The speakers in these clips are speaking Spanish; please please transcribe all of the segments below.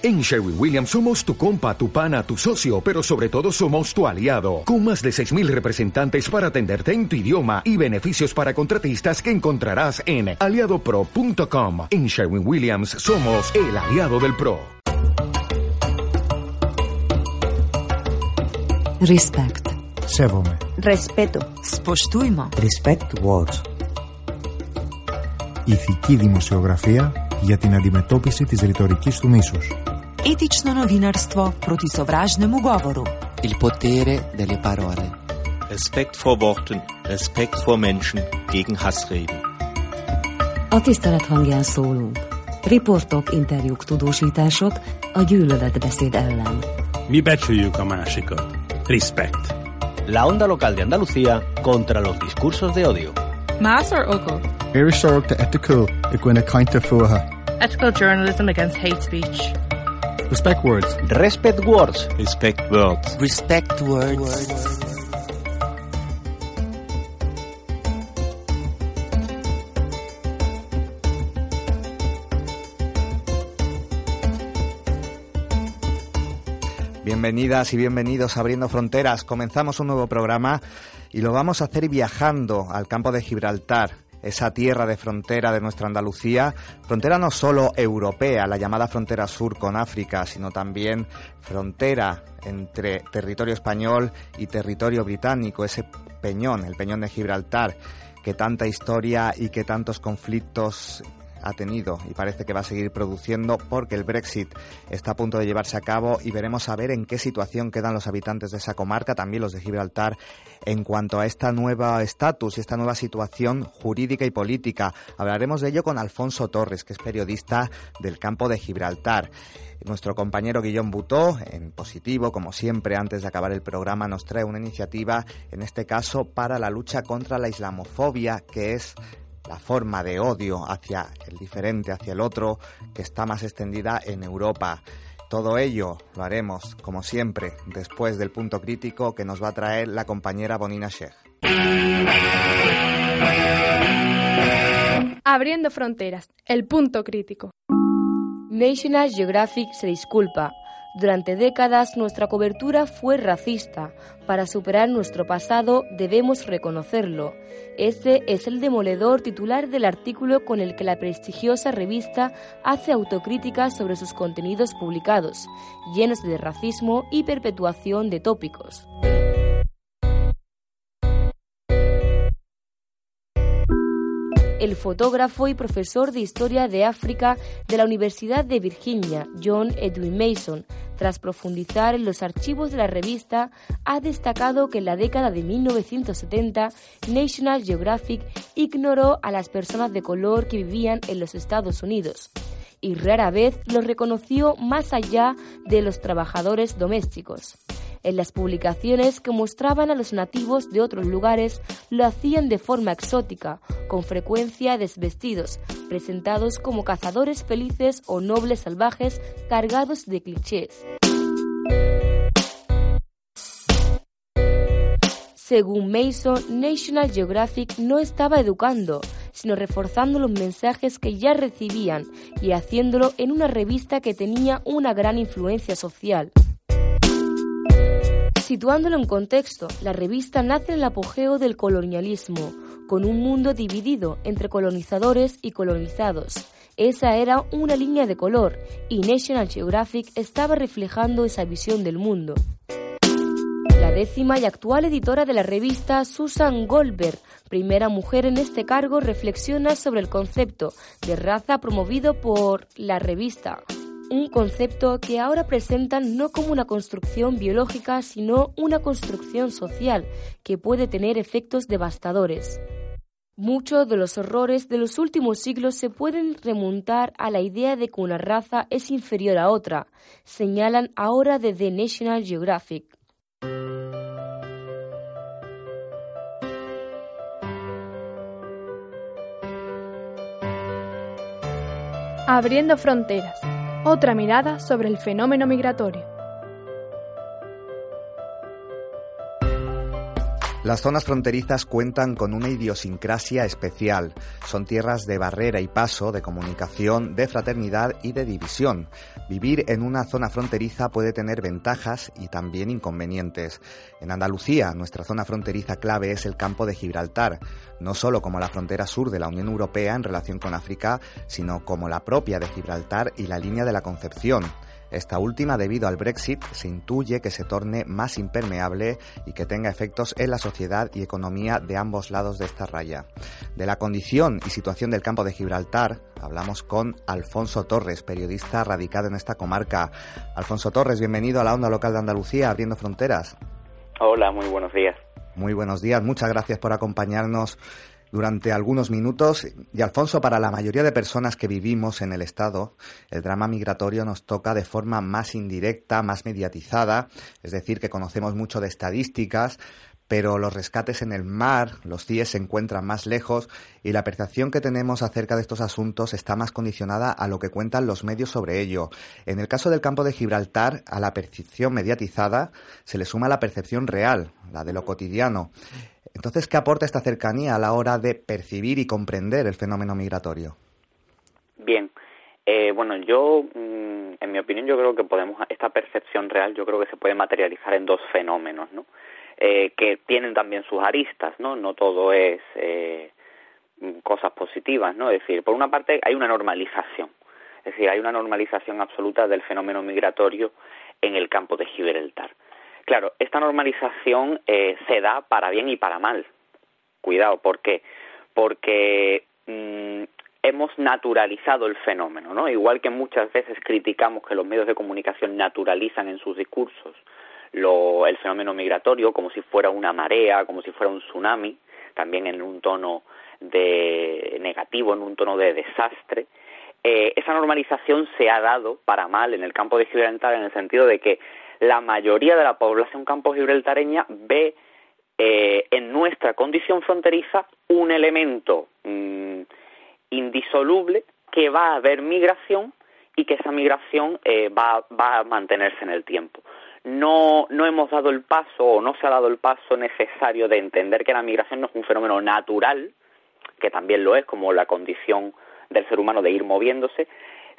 En Sherwin Williams somos tu compa, tu pana, tu socio, pero sobre todo somos tu aliado, con más de 6.000 representantes para atenderte en tu idioma y beneficios para contratistas que encontrarás en aliadopro.com. En Sherwin Williams somos el aliado del PRO. Respect. Σέβομαι. Respeto. Spoštujmo. Respect words. Ηθική δημοσιογραφία για την αντιμετώπιση της ρητορικής του μίσους. Etično novinarstvo proti sovražnemu govoru. Il potere delle parole. Respekt vor Worten, Respekt vor Menschen gegen Hassreden. A tisztelet hangján szólunk. Riportok, interjúk, tudósítások a gyűlöletbeszéd ellen. Mi becsüljük a másikat. Respect. La onda local de Andalucía contra los discursos de odio. Más or ogo? Irish de ethical i gwyna kainta fuha. Ethical journalism against hate speech. Respect words. Respect words. Respect words. Respect words. Bienvenidas y bienvenidos a Abriendo Fronteras. Comenzamos un nuevo programa y lo vamos a hacer viajando al campo de Gibraltar, esa tierra de frontera de nuestra Andalucía, frontera no solo europea, la llamada frontera sur con África, sino también frontera entre territorio español y territorio británico, ese peñón, el peñón de Gibraltar, que tanta historia y que tantos conflictos ha tenido y parece que va a seguir produciendo porque el Brexit está a punto de llevarse a cabo y veremos a ver en qué situación quedan los habitantes de esa comarca, también los de Gibraltar, en cuanto a esta nueva estatus y esta nueva situación jurídica y política. Hablaremos de ello con Alfonso Torres, que es periodista del campo de Gibraltar. Nuestro compañero Guillón Butó, en positivo, como siempre, antes de acabar el programa, nos trae una iniciativa, en este caso, para la lucha contra la islamofobia, que es la forma de odio hacia el diferente, hacia el otro, que está más extendida en Europa. Todo ello lo haremos, como siempre, después del punto crítico que nos va a traer la compañera Bonina Sheikh. Abriendo fronteras, el punto crítico. National Geographic se disculpa durante décadas nuestra cobertura fue racista. Para superar nuestro pasado debemos reconocerlo. Este es el demoledor titular del artículo con el que la prestigiosa revista hace autocrítica sobre sus contenidos publicados, llenos de racismo y perpetuación de tópicos. El fotógrafo y profesor de Historia de África de la Universidad de Virginia, John Edwin Mason, tras profundizar en los archivos de la revista, ha destacado que en la década de 1970 National Geographic ignoró a las personas de color que vivían en los Estados Unidos y rara vez los reconoció más allá de los trabajadores domésticos. En las publicaciones que mostraban a los nativos de otros lugares lo hacían de forma exótica, con frecuencia desvestidos, presentados como cazadores felices o nobles salvajes cargados de clichés. Según Mason, National Geographic no estaba educando, sino reforzando los mensajes que ya recibían y haciéndolo en una revista que tenía una gran influencia social. Situándolo en contexto, la revista nace en el apogeo del colonialismo, con un mundo dividido entre colonizadores y colonizados. Esa era una línea de color y National Geographic estaba reflejando esa visión del mundo. La décima y actual editora de la revista, Susan Goldberg, primera mujer en este cargo, reflexiona sobre el concepto de raza promovido por la revista, un concepto que ahora presentan no como una construcción biológica, sino una construcción social que puede tener efectos devastadores. Muchos de los horrores de los últimos siglos se pueden remontar a la idea de que una raza es inferior a otra, señalan ahora de The National Geographic. Abriendo fronteras otra mirada sobre el fenómeno migratorio. Las zonas fronterizas cuentan con una idiosincrasia especial. Son tierras de barrera y paso, de comunicación, de fraternidad y de división. Vivir en una zona fronteriza puede tener ventajas y también inconvenientes. En Andalucía, nuestra zona fronteriza clave es el campo de Gibraltar, no solo como la frontera sur de la Unión Europea en relación con África, sino como la propia de Gibraltar y la línea de la Concepción. Esta última, debido al Brexit, se intuye que se torne más impermeable y que tenga efectos en la sociedad y economía de ambos lados de esta raya. De la condición y situación del campo de Gibraltar, hablamos con Alfonso Torres, periodista radicado en esta comarca. Alfonso Torres, bienvenido a la onda local de Andalucía, abriendo fronteras. Hola, muy buenos días. Muy buenos días, muchas gracias por acompañarnos durante algunos minutos. Y Alfonso, para la mayoría de personas que vivimos en el Estado, el drama migratorio nos toca de forma más indirecta, más mediatizada, es decir, que conocemos mucho de estadísticas, pero los rescates en el mar, los CIES se encuentran más lejos y la percepción que tenemos acerca de estos asuntos está más condicionada a lo que cuentan los medios sobre ello. En el caso del campo de Gibraltar, a la percepción mediatizada se le suma la percepción real, la de lo cotidiano. Entonces, ¿qué aporta esta cercanía a la hora de percibir y comprender el fenómeno migratorio? Bien, eh, bueno, yo, mm, en mi opinión, yo creo que podemos, esta percepción real, yo creo que se puede materializar en dos fenómenos, ¿no? Eh, que tienen también sus aristas, ¿no? No todo es eh, cosas positivas, ¿no? Es decir, por una parte hay una normalización, es decir, hay una normalización absoluta del fenómeno migratorio en el campo de Gibraltar. Claro, esta normalización eh, se da para bien y para mal. Cuidado, ¿por qué? Porque mm, hemos naturalizado el fenómeno, ¿no? Igual que muchas veces criticamos que los medios de comunicación naturalizan en sus discursos el fenómeno migratorio como si fuera una marea, como si fuera un tsunami, también en un tono de negativo, en un tono de desastre. Eh, esa normalización se ha dado para mal en el campo de Gibraltar en el sentido de que la mayoría de la población campo gibraltareña ve eh, en nuestra condición fronteriza un elemento mm, indisoluble que va a haber migración y que esa migración eh, va, va, a mantenerse en el tiempo. No, no hemos dado el paso o no se ha dado el paso necesario de entender que la migración no es un fenómeno natural, que también lo es como la condición del ser humano de ir moviéndose,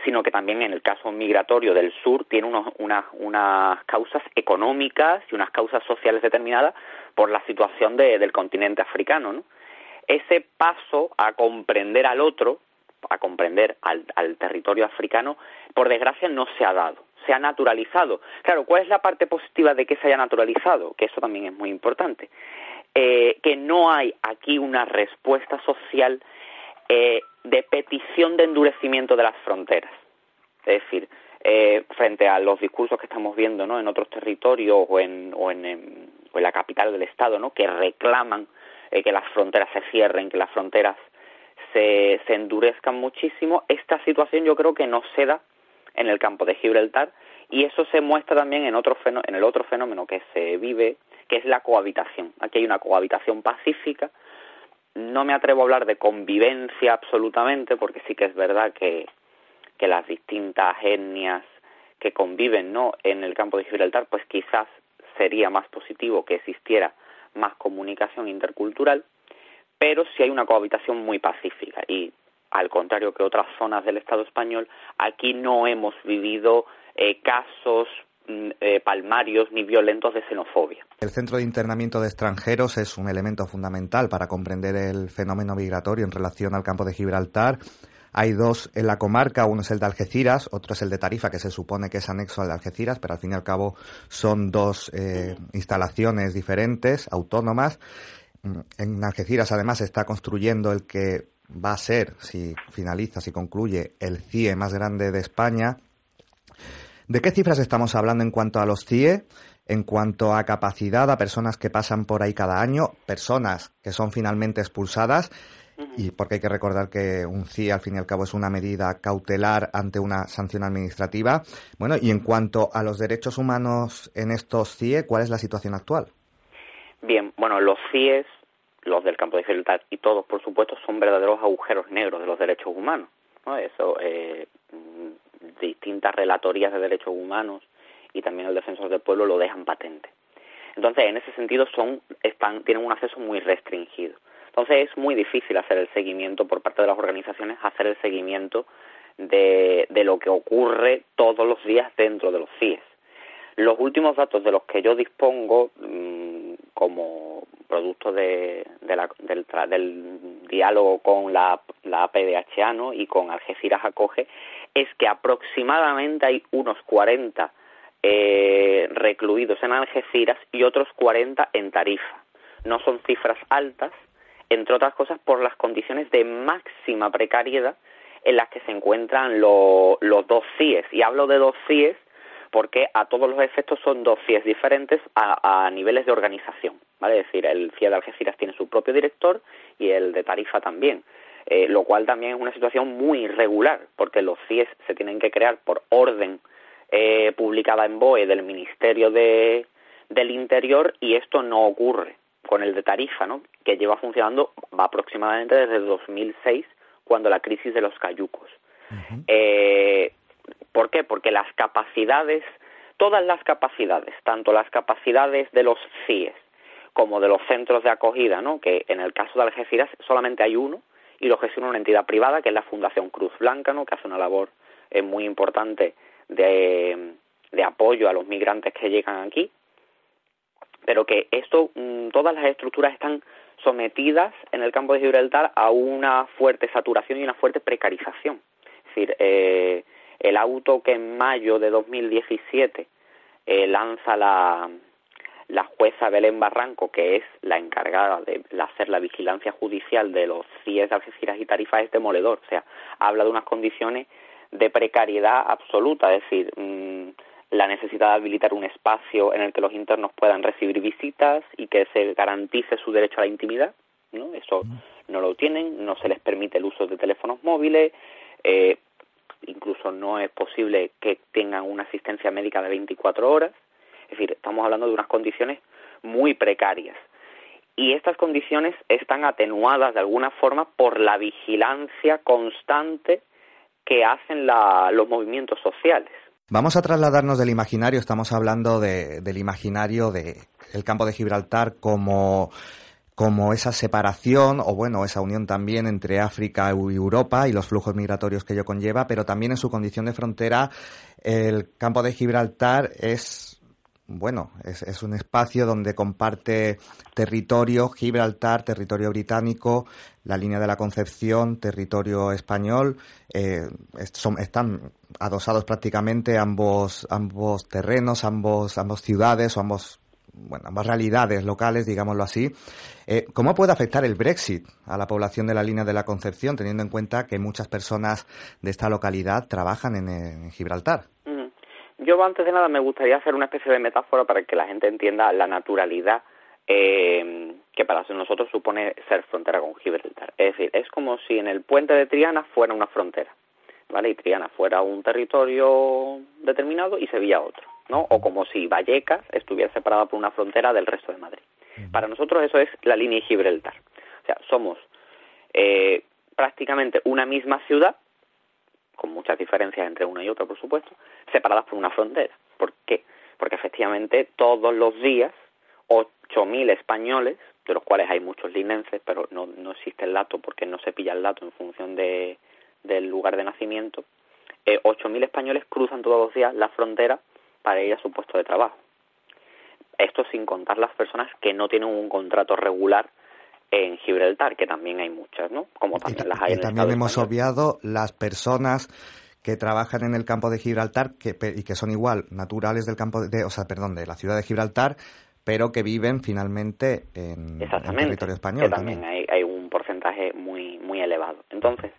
sino que también en el caso migratorio del sur tiene unas causas económicas y unas causas sociales determinadas por la situación del continente africano. ¿no? Ese paso a comprender al otro, a comprender al, territorio africano, por desgracia no se ha dado se ha naturalizado. Claro, ¿cuál es la parte positiva de que se haya naturalizado? Que eso también es muy importante. Eh, que no hay aquí una respuesta social eh, de petición de endurecimiento de las fronteras. Es decir, eh, frente a los discursos que estamos viendo ¿no? en otros territorios o en, o en, la capital del Estado, ¿no? que reclaman eh, que las fronteras se cierren, que las fronteras se, se endurezcan muchísimo, esta situación yo creo que no se da en el campo de Gibraltar y eso se muestra también en, otro en el otro fenómeno que se vive, que es la cohabitación. Aquí hay una cohabitación pacífica no me atrevo a hablar de convivencia absolutamente, porque sí que es verdad que, las distintas etnias que conviven ¿no? en el campo de Gibraltar, pues quizás sería más positivo que existiera más comunicación intercultural, pero sí hay una cohabitación muy pacífica y al contrario que otras zonas del Estado español, aquí no hemos vivido eh, casos eh, palmarios ni violentos de xenofobia. El centro de internamiento de extranjeros es un elemento fundamental para comprender el fenómeno migratorio en relación al campo de Gibraltar. Hay dos en la comarca, uno es el de Algeciras, otro es el de Tarifa, que se supone que es anexo al de Algeciras, pero al fin y al cabo son dos eh, instalaciones diferentes, autónomas. Mm, en Algeciras además se está construyendo el que va a ser, si finaliza, si concluye, el CIE más grande de España, ¿De qué cifras estamos hablando en cuanto a los CIE? En cuanto a capacidad, a personas que pasan por ahí cada año, personas que son finalmente expulsadas, y porque hay que recordar que un CIE al fin y al cabo es una medida cautelar ante una sanción administrativa. Bueno, y en cuanto a los derechos humanos en estos CIE, ¿cuál es la situación actual? Bien, bueno, los CIEs, los del campo de Gibraltar y todos, por supuesto, son verdaderos agujeros negros de los derechos humanos. ¿no? Eso eh, distintas relatorías de derechos humanos y también el defensor del pueblo lo dejan patente. Entonces, en ese sentido, son, están, tienen un acceso muy restringido. Entonces, es muy difícil hacer el seguimiento por parte de las organizaciones, hacer el seguimiento de, de lo que ocurre todos los días dentro de los CIES. Los últimos datos de los que yo dispongo, mm, como producto de, la, del, del, diálogo con la, la APDHA y con Algeciras Acoge, es que aproximadamente hay unos 40 eh, recluidos en Algeciras y otros 40 en Tarifa. No son cifras altas, entre otras cosas por las condiciones de máxima precariedad en las que se encuentran los dos CIES. Y hablo de dos CIES porque a todos los efectos son dos CIES diferentes a, niveles de organización. ¿vale? Es decir, el CIE de Algeciras tiene su propio director y el de Tarifa también. Eh, lo cual también es una situación muy irregular, porque los CIES se tienen que crear por orden eh, publicada en BOE del Ministerio de, del Interior y esto no ocurre con el de Tarifa, ¿no? que lleva funcionando aproximadamente desde 2006, cuando la crisis de los cayucos. eh, ¿Por qué? Porque las capacidades, todas las capacidades, tanto las capacidades de los CIES como de los centros de acogida, ¿no? que en el caso de Algeciras solamente hay uno, y lo gestiona una entidad privada, que es la Fundación Cruz Blanca, ¿no? que hace una labor eh, muy importante de, apoyo a los migrantes que llegan aquí, pero que esto, mm, todas las estructuras están sometidas en el campo de Gibraltar a una fuerte saturación y una fuerte precarización. Es decir, eh, el auto que en mayo de 2017 eh, lanza la, la jueza Belén Barranco, que es la encargada de hacer la vigilancia judicial de los CIES de Algeciras y Tarifa, es demoledor. O sea, habla de unas condiciones de precariedad absoluta, es decir, mm, la necesidad de habilitar un espacio en el que los internos puedan recibir visitas y que se garantice su derecho a la intimidad, ¿no? Eso no lo tienen, no se les permite el uso de teléfonos móviles, eh, incluso no es posible que tengan una asistencia médica de 24 horas, es decir, estamos hablando de unas condiciones muy precarias. Y estas condiciones están atenuadas de alguna forma por la vigilancia constante que hacen los movimientos sociales. Vamos a trasladarnos del imaginario, estamos hablando del imaginario del campo de Gibraltar como como esa separación o bueno, esa unión también entre África y Europa y los flujos migratorios que ello conlleva, pero también en su condición de frontera el campo de Gibraltar es bueno, es, un espacio donde comparte territorio Gibraltar, territorio británico, la línea de la Concepción, territorio español. Eh, están adosados prácticamente ambos, ambos terrenos, ambos, ambos ciudades o ambos, bueno, ambas realidades locales, digámoslo así. Eh, ¿Cómo puede afectar el Brexit a la población de la línea de la Concepción, teniendo en cuenta que muchas personas de esta localidad trabajan en Gibraltar? Yo antes de nada me gustaría hacer una especie de metáfora para que la gente entienda la naturalidad eh, que para nosotros supone ser frontera con Gibraltar. Es decir, es como si en el puente de Triana fuera una frontera, ¿vale? Y Triana fuera un territorio determinado y Sevilla otro, ¿no? O como si Vallecas estuviera separada por una frontera del resto de Madrid. Para nosotros eso es la línea de Gibraltar. O sea, somos eh, prácticamente una misma ciudad, con muchas diferencias entre una y otra, por supuesto, separadas por una frontera. ¿Por qué? Porque efectivamente todos los días 8.000 españoles, de los cuales hay muchos linenses, pero no, no existe el dato porque no se pilla el dato en función de, del lugar de nacimiento, eh, 8.000 españoles cruzan todos los días la frontera para ir a su puesto de trabajo. Esto sin contar las personas que no tienen un contrato regular en Gibraltar, que también hay muchas, ¿no? Como también las hay y también hemos obviado las personas que trabajan en el campo de Gibraltar que, y que son igual naturales del campo de, o sea, perdón, de la ciudad de Gibraltar, pero que viven finalmente en, el territorio español. Que también, Hay, hay, un porcentaje muy muy elevado. Entonces,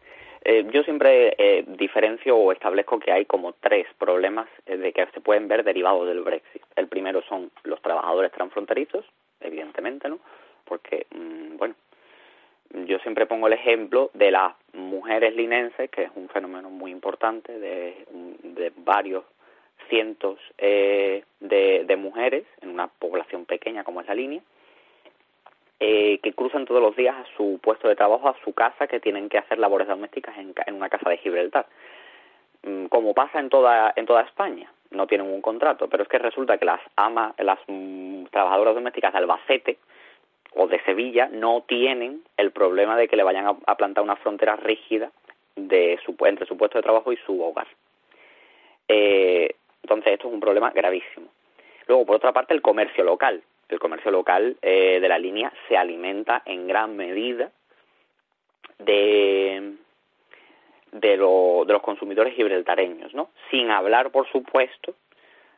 eh, yo siempre eh, diferencio o establezco que hay como tres problemas eh, de que se pueden ver derivados del Brexit. El primero son los trabajadores transfronterizos, evidentemente, ¿no? Porque, mm, bueno, yo siempre pongo el ejemplo de las mujeres linenses, que es un fenómeno muy importante, de, de varios cientos eh, de, mujeres en una población pequeña como es la línea, eh, que cruzan todos los días a su puesto de trabajo, a su casa, que tienen que hacer labores domésticas en, en una casa de Gibraltar. Mm, como pasa en toda, en toda España. no tienen un contrato, pero es que resulta que las ama, las mm, trabajadoras domésticas de Albacete o de Sevilla no tienen el problema de que le vayan a, plantar una frontera rígida de su, entre su puesto de trabajo y su hogar. Eh, entonces esto es un problema gravísimo. Luego, por otra parte, el comercio local. El comercio local eh, de la línea se alimenta en gran medida de, de, los consumidores gibraltareños, ¿no? Sin hablar, por supuesto,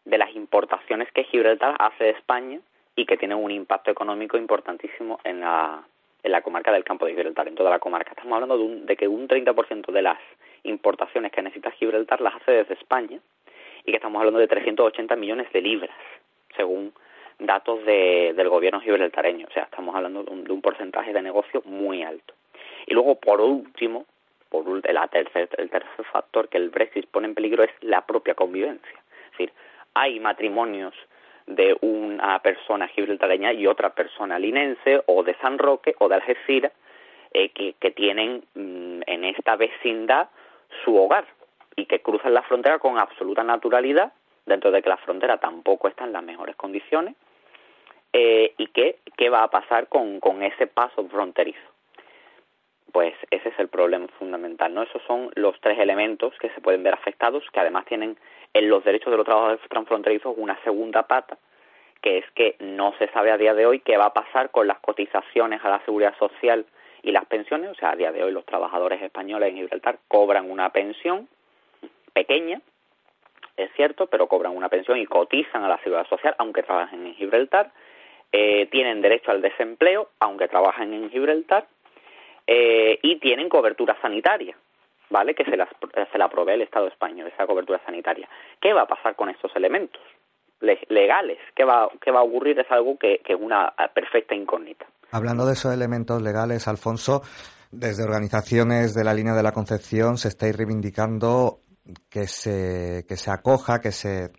de las importaciones que Gibraltar hace de España y que tienen un impacto económico importantísimo en la, en la comarca del campo de Gibraltar, en toda la comarca. Estamos hablando de, de que un 30% de las importaciones que necesita Gibraltar las hace desde España y que estamos hablando de 380 millones de libras, según datos de, del gobierno gibraltareño. O sea, estamos hablando de un, de un porcentaje de negocio muy alto. Y luego, por último, por el tercer, el tercer factor que el Brexit pone en peligro es la propia convivencia. Es decir, hay matrimonios de una persona gibraltareña y otra persona linense o de San Roque o de Algeciras eh, que, que, tienen mm, en esta vecindad su hogar y que cruzan la frontera con absoluta naturalidad dentro de que la frontera tampoco está en las mejores condiciones eh, y qué, qué va a pasar con, con ese paso fronterizo pues ese es el problema fundamental, ¿no? Esos son los tres elementos que se pueden ver afectados, que además tienen en los derechos de los trabajadores transfronterizos una segunda pata, que es que no se sabe a día de hoy qué va a pasar con las cotizaciones a la seguridad social y las pensiones, o sea, a día de hoy los trabajadores españoles en Gibraltar cobran una pensión pequeña, es cierto, pero cobran una pensión y cotizan a la seguridad social aunque trabajen en Gibraltar, eh, tienen derecho al desempleo aunque trabajen en Gibraltar. Eh, y tienen cobertura sanitaria, ¿vale? Que se, las, se la provee el Estado español, esa cobertura sanitaria. ¿Qué va a pasar con estos elementos legales? ¿Qué va, qué va a ocurrir? Es algo que, que es una perfecta incógnita. Hablando de esos elementos legales, Alfonso, desde organizaciones de la línea de la Concepción se estáis reivindicando que se, que se acoja, que se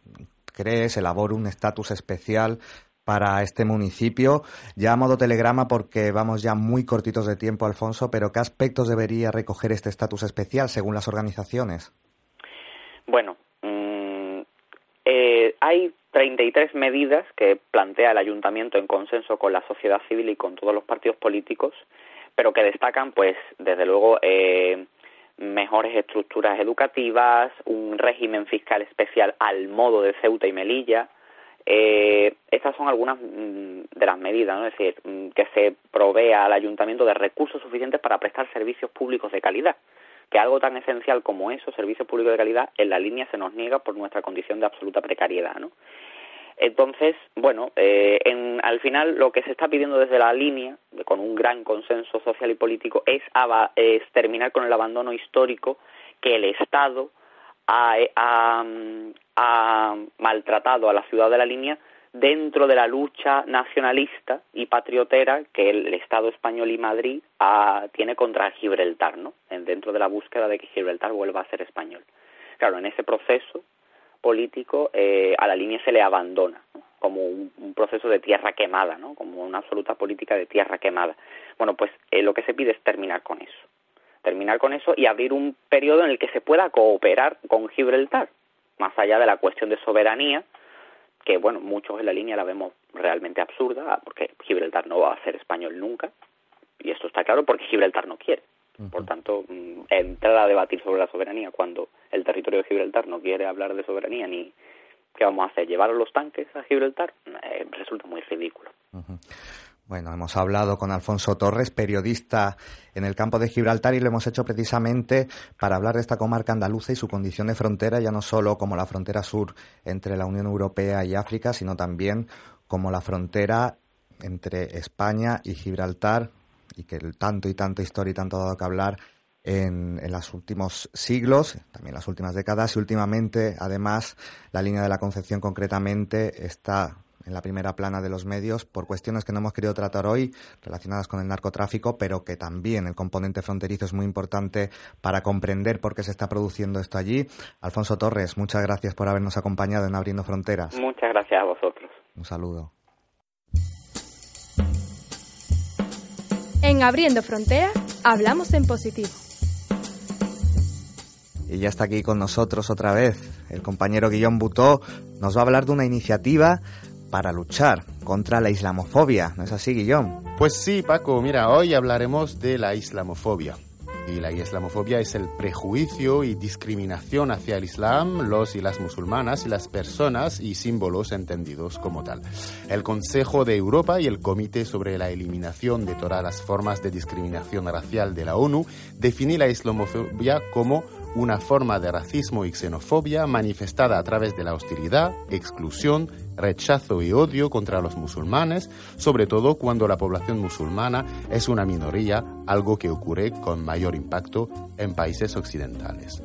cree, se elabore un estatus especial para este municipio. Ya a modo telegrama porque vamos ya muy cortitos de tiempo, Alfonso, pero ¿qué aspectos debería recoger este estatus especial según las organizaciones? Bueno, mmm, eh, hay 33 medidas que plantea el ayuntamiento en consenso con la sociedad civil y con todos los partidos políticos, pero que destacan, pues, desde luego, eh, mejores estructuras educativas, un régimen fiscal especial al modo de Ceuta y Melilla, eh, estas son algunas mm, de las medidas, ¿no? es decir, mm, que se provea al ayuntamiento de recursos suficientes para prestar servicios públicos de calidad, que algo tan esencial como eso, servicios públicos de calidad, en la línea se nos niega por nuestra condición de absoluta precariedad, ¿no? Entonces, bueno, eh, en, al final lo que se está pidiendo desde la línea, con un gran consenso social y político, es, es terminar con el abandono histórico que el Estado ha, maltratado a la ciudad de la línea dentro de la lucha nacionalista y patriotera que el Estado español y Madrid tiene contra Gibraltar, ¿no? Dentro de la búsqueda de que Gibraltar vuelva a ser español. Claro, en ese proceso político eh, a la línea se le abandona como un, proceso de tierra quemada, ¿no? Como una absoluta política de tierra quemada. Bueno, pues eh, lo que se pide es terminar con eso terminar con eso y abrir un periodo en el que se pueda cooperar con Gibraltar, más allá de la cuestión de soberanía, que bueno, muchos en la línea la vemos realmente absurda, porque Gibraltar no va a ser español nunca, y esto está claro porque Gibraltar no quiere. Por tanto, mm, entrar a debatir sobre la soberanía cuando el territorio de Gibraltar no quiere hablar de soberanía ni qué vamos a hacer, llevar los tanques a Gibraltar, eh, resulta muy ridículo. Bueno, hemos hablado con Alfonso Torres, periodista en el campo de Gibraltar, y lo hemos hecho precisamente para hablar de esta comarca andaluza y su condición de frontera, ya no solo como la frontera sur entre la Unión Europea y África, sino también como la frontera entre España y Gibraltar, y que tanto y tanto historia y tanto ha dado que hablar en, en, los últimos siglos, también las últimas décadas, y últimamente, además, la línea de la Concepción concretamente está en la primera plana de los medios por cuestiones que no hemos querido tratar hoy relacionadas con el narcotráfico, pero que también el componente fronterizo es muy importante para comprender por qué se está produciendo esto allí. Alfonso Torres, muchas gracias por habernos acompañado en Abriendo Fronteras. Muchas gracias a vosotros. Un saludo. En Abriendo Fronteras hablamos en positivo. Y ya está aquí con nosotros otra vez el compañero Guillón Butó. Nos va a hablar de una iniciativa para luchar contra la islamofobia. ¿No es así, Guillón? Pues sí, Paco. Mira, hoy hablaremos de la islamofobia. Y la islamofobia es el prejuicio y discriminación hacia el Islam, los y las musulmanas y las personas y símbolos entendidos como tal. El Consejo de Europa y el Comité sobre la Eliminación de todas las formas de discriminación racial de la ONU definen la islamofobia como una forma de racismo y xenofobia manifestada a través de la hostilidad, exclusión, rechazo y odio contra los musulmanes, sobre todo cuando la población musulmana es una minoría, algo que ocurre con mayor impacto en países occidentales.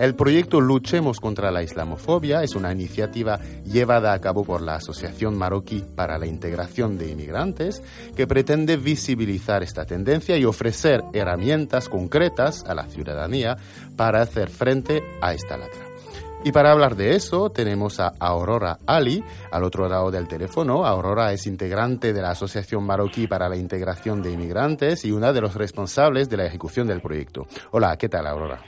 El proyecto Luchemos contra la Islamofobia es una iniciativa llevada a cabo por la Asociación Marroquí para la Integración de Inmigrantes que pretende visibilizar esta tendencia y ofrecer herramientas concretas a la ciudadanía para hacer frente a esta lacra. Y para hablar de eso tenemos a Aurora Ali al otro lado del teléfono. Aurora es integrante de la Asociación Marroquí para la Integración de Inmigrantes y una de los responsables de la ejecución del proyecto. Hola, ¿qué tal Aurora?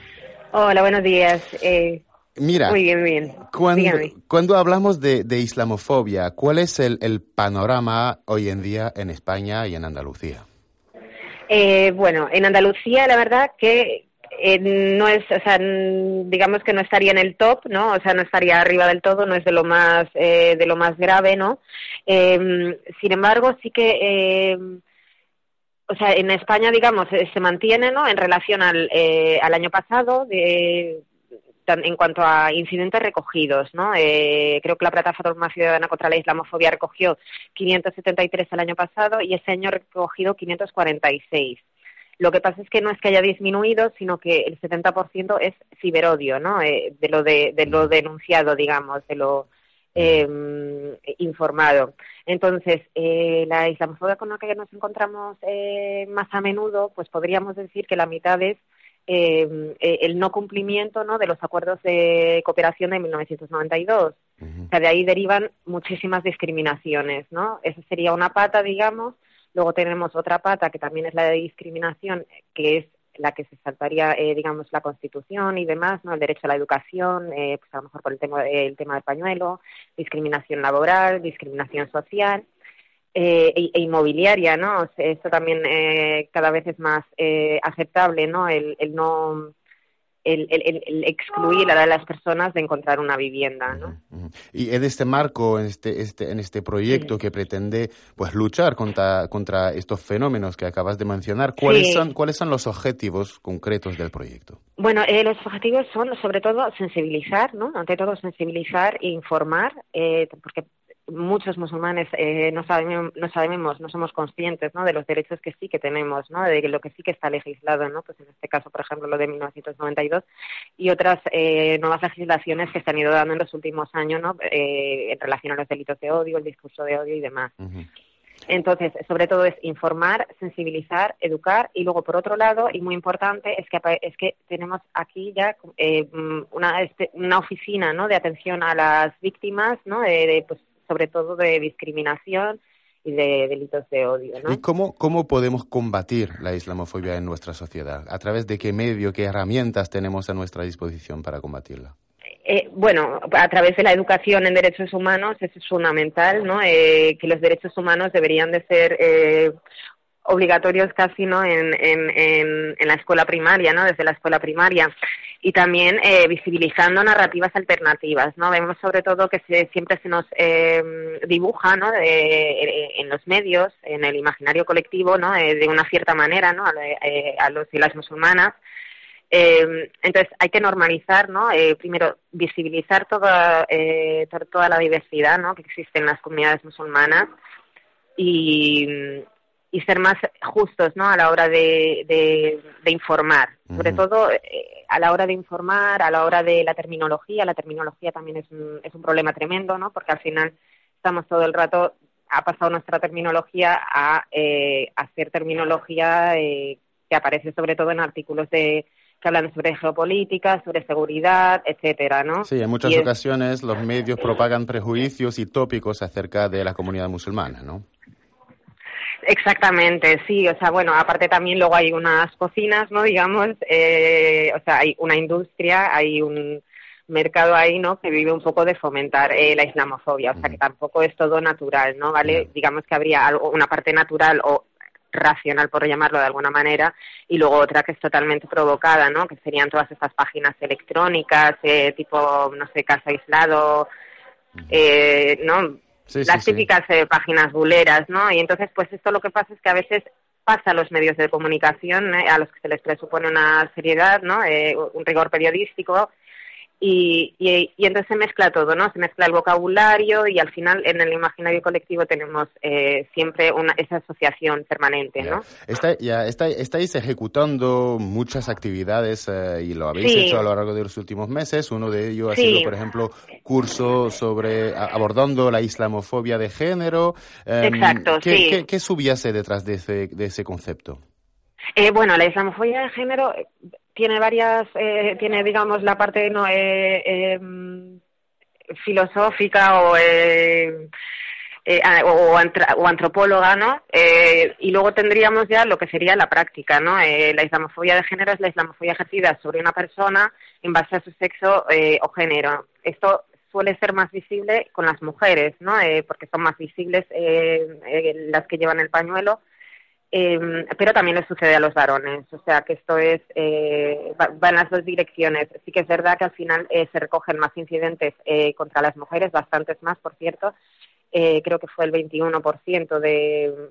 Hola, buenos días. Eh, Mira, muy bien, muy bien. Cuando, cuando hablamos de, de, islamofobia, ¿cuál es el, el, panorama hoy en día en España y en Andalucía? Eh, bueno, en Andalucía la verdad que eh, no es, o sea, digamos que no estaría en el top, ¿no? O sea, no estaría arriba del todo, no es de lo más, eh, de lo más grave, ¿no? Eh, sin embargo, sí que o sea, en España, digamos, eh, se mantiene, ¿no? En relación al, eh, al año pasado, de, en cuanto a incidentes recogidos, ¿no? Eh, creo que la Plataforma Ciudadana contra la Islamofobia recogió 573 el año pasado y ese año ha recogido 546. Lo que pasa es que no es que haya disminuido, sino que el 70% es ciberodio, ¿no? Eh, de lo de, de lo denunciado, digamos, de lo eh, informado. Entonces, eh, la islamofobia con la que nos encontramos eh, más a menudo, pues podríamos decir que la mitad es eh, el no cumplimiento ¿no? de los acuerdos de cooperación de 1992. O sea, de ahí derivan muchísimas discriminaciones, ¿no? Esa sería una pata, digamos. Luego tenemos otra pata que también es la de discriminación, que es la que se saltaría, eh, digamos, la Constitución y demás, ¿no? El derecho a la educación, eh, pues a lo mejor por el tema, el tema del pañuelo, discriminación laboral, discriminación social eh, e, inmobiliaria, ¿no? esto también eh, cada vez es más eh, aceptable, ¿no? El, el no el, el, el, excluir a las personas de encontrar una vivienda. ¿no? Y en este marco, en este, este, en este proyecto sí. que pretende pues, luchar contra, contra estos fenómenos que acabas de mencionar, ¿cuáles, sí. son, ¿cuáles son los objetivos concretos del proyecto? Bueno, eh, los objetivos son sobre todo sensibilizar, ¿no? ante todo sensibilizar e informar, eh, porque muchos musulmanes eh, no, sabemos, no sabemos, no somos conscientes ¿no? de los derechos que sí que tenemos, ¿no? de lo que sí que está legislado, ¿no? pues en este caso, por ejemplo, lo de 1992 y otras eh, nuevas legislaciones que se han ido dando en los últimos años ¿no? eh, en relación a los delitos de odio, el discurso de odio y demás. Uh -huh. Entonces, sobre todo es informar, sensibilizar, educar y luego, por otro lado, y muy importante, es que, es que tenemos aquí ya eh, una, este, una oficina ¿no? de atención a las víctimas, ¿no? de, de pues, sobre todo de discriminación y de delitos de odio. ¿no? ¿Y cómo, cómo podemos combatir la islamofobia en nuestra sociedad? ¿A través de qué medio, qué herramientas tenemos a nuestra disposición para combatirla? Eh, bueno, a través de la educación en derechos humanos, eso es fundamental, ¿no? Eh, que los derechos humanos deberían de ser eh, obligatorios casi no en, en, en, la escuela primaria no desde la escuela primaria. Y también eh, visibilizando narrativas alternativas no vemos sobre todo que se, siempre se nos eh, dibuja no de, en los medios en el imaginario colectivo no eh, de una cierta manera no a, a los y las musulmanas. Eh, entonces hay que normalizar, ¿no? Eh, primero visibilizar toda eh, toda la diversidad, ¿no? Que existe en las comunidades musulmanas. Y, y ser más justos, ¿no? A la hora de, de, de informar, uh -huh. sobre todo eh, a la hora de informar, a la hora de la terminología. La terminología también es un, es un problema tremendo, ¿no? Porque al final estamos todo el rato ha pasado nuestra terminología a eh, hacer terminología eh, que aparece sobre todo en artículos de que hablan sobre geopolítica, sobre seguridad, etcétera, ¿no? Sí, en muchas y ocasiones es... los medios propagan prejuicios y tópicos acerca de la comunidad musulmana, ¿no? Exactamente, sí, o sea, bueno, aparte también luego hay unas cocinas, ¿no? Digamos, eh, o sea, hay una industria, hay un mercado ahí, ¿no? Que vive un poco de fomentar eh, la islamofobia, o sea, que tampoco es todo natural, ¿no? ¿Vale? Digamos que habría algo, una parte natural o racional, por llamarlo de alguna manera, y luego otra que es totalmente provocada, ¿no? Que serían todas estas páginas electrónicas, eh, tipo, no sé, Casa Aislado, eh, ¿no? Las típicas eh, páginas buleras, ¿no? Y entonces, pues esto lo que pasa es que a veces pasa a los medios de comunicación, a los que se les presupone una seriedad, ¿no? un rigor periodístico, y, y, entonces se mezcla todo, ¿no? Se mezcla el vocabulario y al final en el imaginario colectivo tenemos eh, siempre una, esa asociación permanente, ¿no? Está, ya, está, estáis ejecutando muchas actividades eh, y lo habéis hecho a lo largo de los últimos meses. Uno de ellos ha sido, por ejemplo, curso sobre abordando la islamofobia de género. Em, Exacto, ¿qué, sí. ¿qué, qué subyace detrás de ese, de ese concepto? Eh, bueno, la islamofobia de género tiene varias, eh, tiene digamos la parte no eh, em, filosófica o eh, o, o, antropóloga, ¿no? y luego tendríamos ya lo que sería la práctica, ¿no? la islamofobia de género es la islamofobia ejercida sobre una persona en base a su sexo o género. Esto suele ser más visible con las mujeres, ¿no? porque son más visibles las que llevan el pañuelo eh, pero también le sucede a los varones, o sea que esto es eh, va, en las dos direcciones. Sí que es verdad que al final eh, se recogen más incidentes eh, contra las mujeres, bastantes más, por cierto. Eh, creo que fue el 21% de,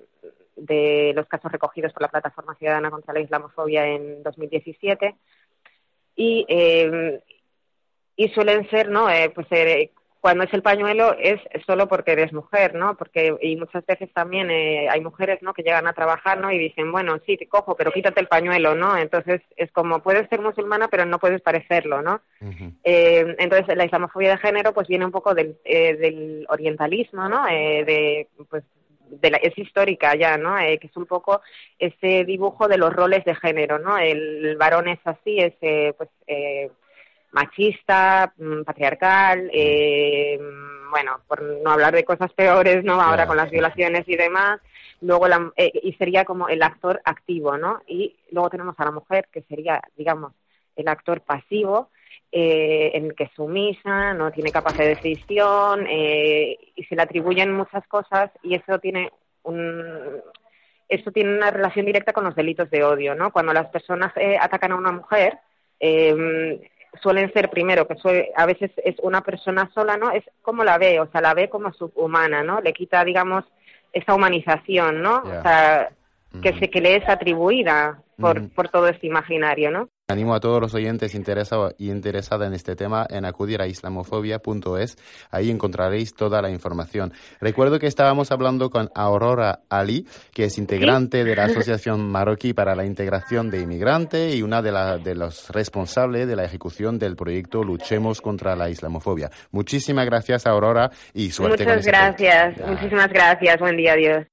de los casos recogidos por la Plataforma Ciudadana contra la Islamofobia en 2017. Y, y suelen ser, ¿no? pues cuando es el pañuelo es solo porque eres mujer, ¿no? Porque y muchas veces también eh, hay mujeres, ¿no? Que llegan a trabajar, ¿no? Y dicen, bueno, sí, te cojo, pero quítate el pañuelo, ¿no? Entonces es como puedes ser musulmana, pero no puedes parecerlo, ¿no? eh, entonces la islamofobia de género, pues viene un poco del, eh, del orientalismo, ¿no? Eh, de pues de la, es histórica ya, ¿no? Eh, que es un poco ese dibujo de los roles de género, ¿no? El varón es así, es eh, pues eh, machista, mm, patriarcal, eh, bueno, por no hablar de cosas peores, ¿no? Ahora con las violaciones y demás. Luego, la, eh, y sería como el actor activo, ¿no? Y luego tenemos a la mujer, que sería, digamos, el actor pasivo, eh, en el que es sumisa, no tiene capacidad de decisión, eh, y se le atribuyen muchas cosas, y eso tiene un, esto tiene una relación directa con los delitos de odio, ¿no? Cuando las personas eh, atacan a una mujer, eh, suelen ser primero que a veces es una persona sola, ¿no? Es como la ve, o sea, la ve como subhumana, ¿no? Le quita, digamos, esa humanización, ¿no? O sea, que, se, que le es atribuida por, por todo este imaginario, ¿no? Animo a todos los oyentes interesados y interesadas en este tema en acudir a islamofobia.es. Ahí encontraréis toda la información. Recuerdo que estábamos hablando con Aurora Ali, que es integrante de la Asociación Marroquí para la Integración de Inmigrantes y una de, la, de los responsables de la ejecución del proyecto Luchemos contra la Islamofobia. Muchísimas gracias, Aurora, y suerte Muchas gracias. Muchísimas gracias. Buen día, adiós.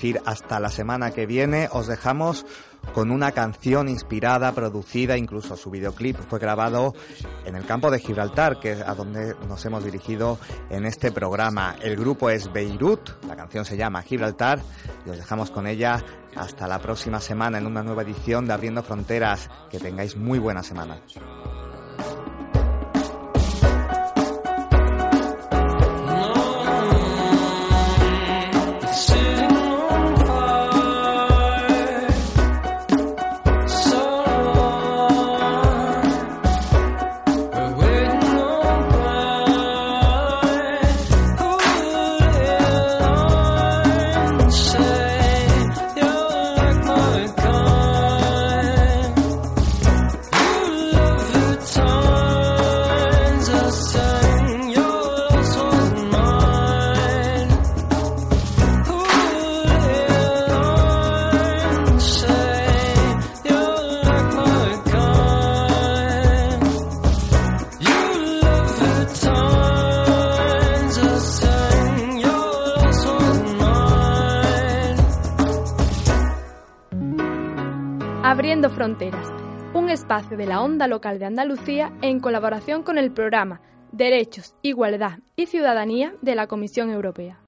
Decir hasta la semana que viene, os dejamos con una canción inspirada, producida, incluso su videoclip fue grabado en el campo de Gibraltar, que es a donde nos hemos dirigido en este programa. El grupo es Beirut, la canción se llama Gibraltar y os dejamos con ella hasta la próxima semana en una nueva edición de Abriendo Fronteras. Que tengáis muy buena semana. Espacio de la onda local de Andalucía en colaboración con el programa Derechos, Igualdad y Ciudadanía de la Comisión Europea.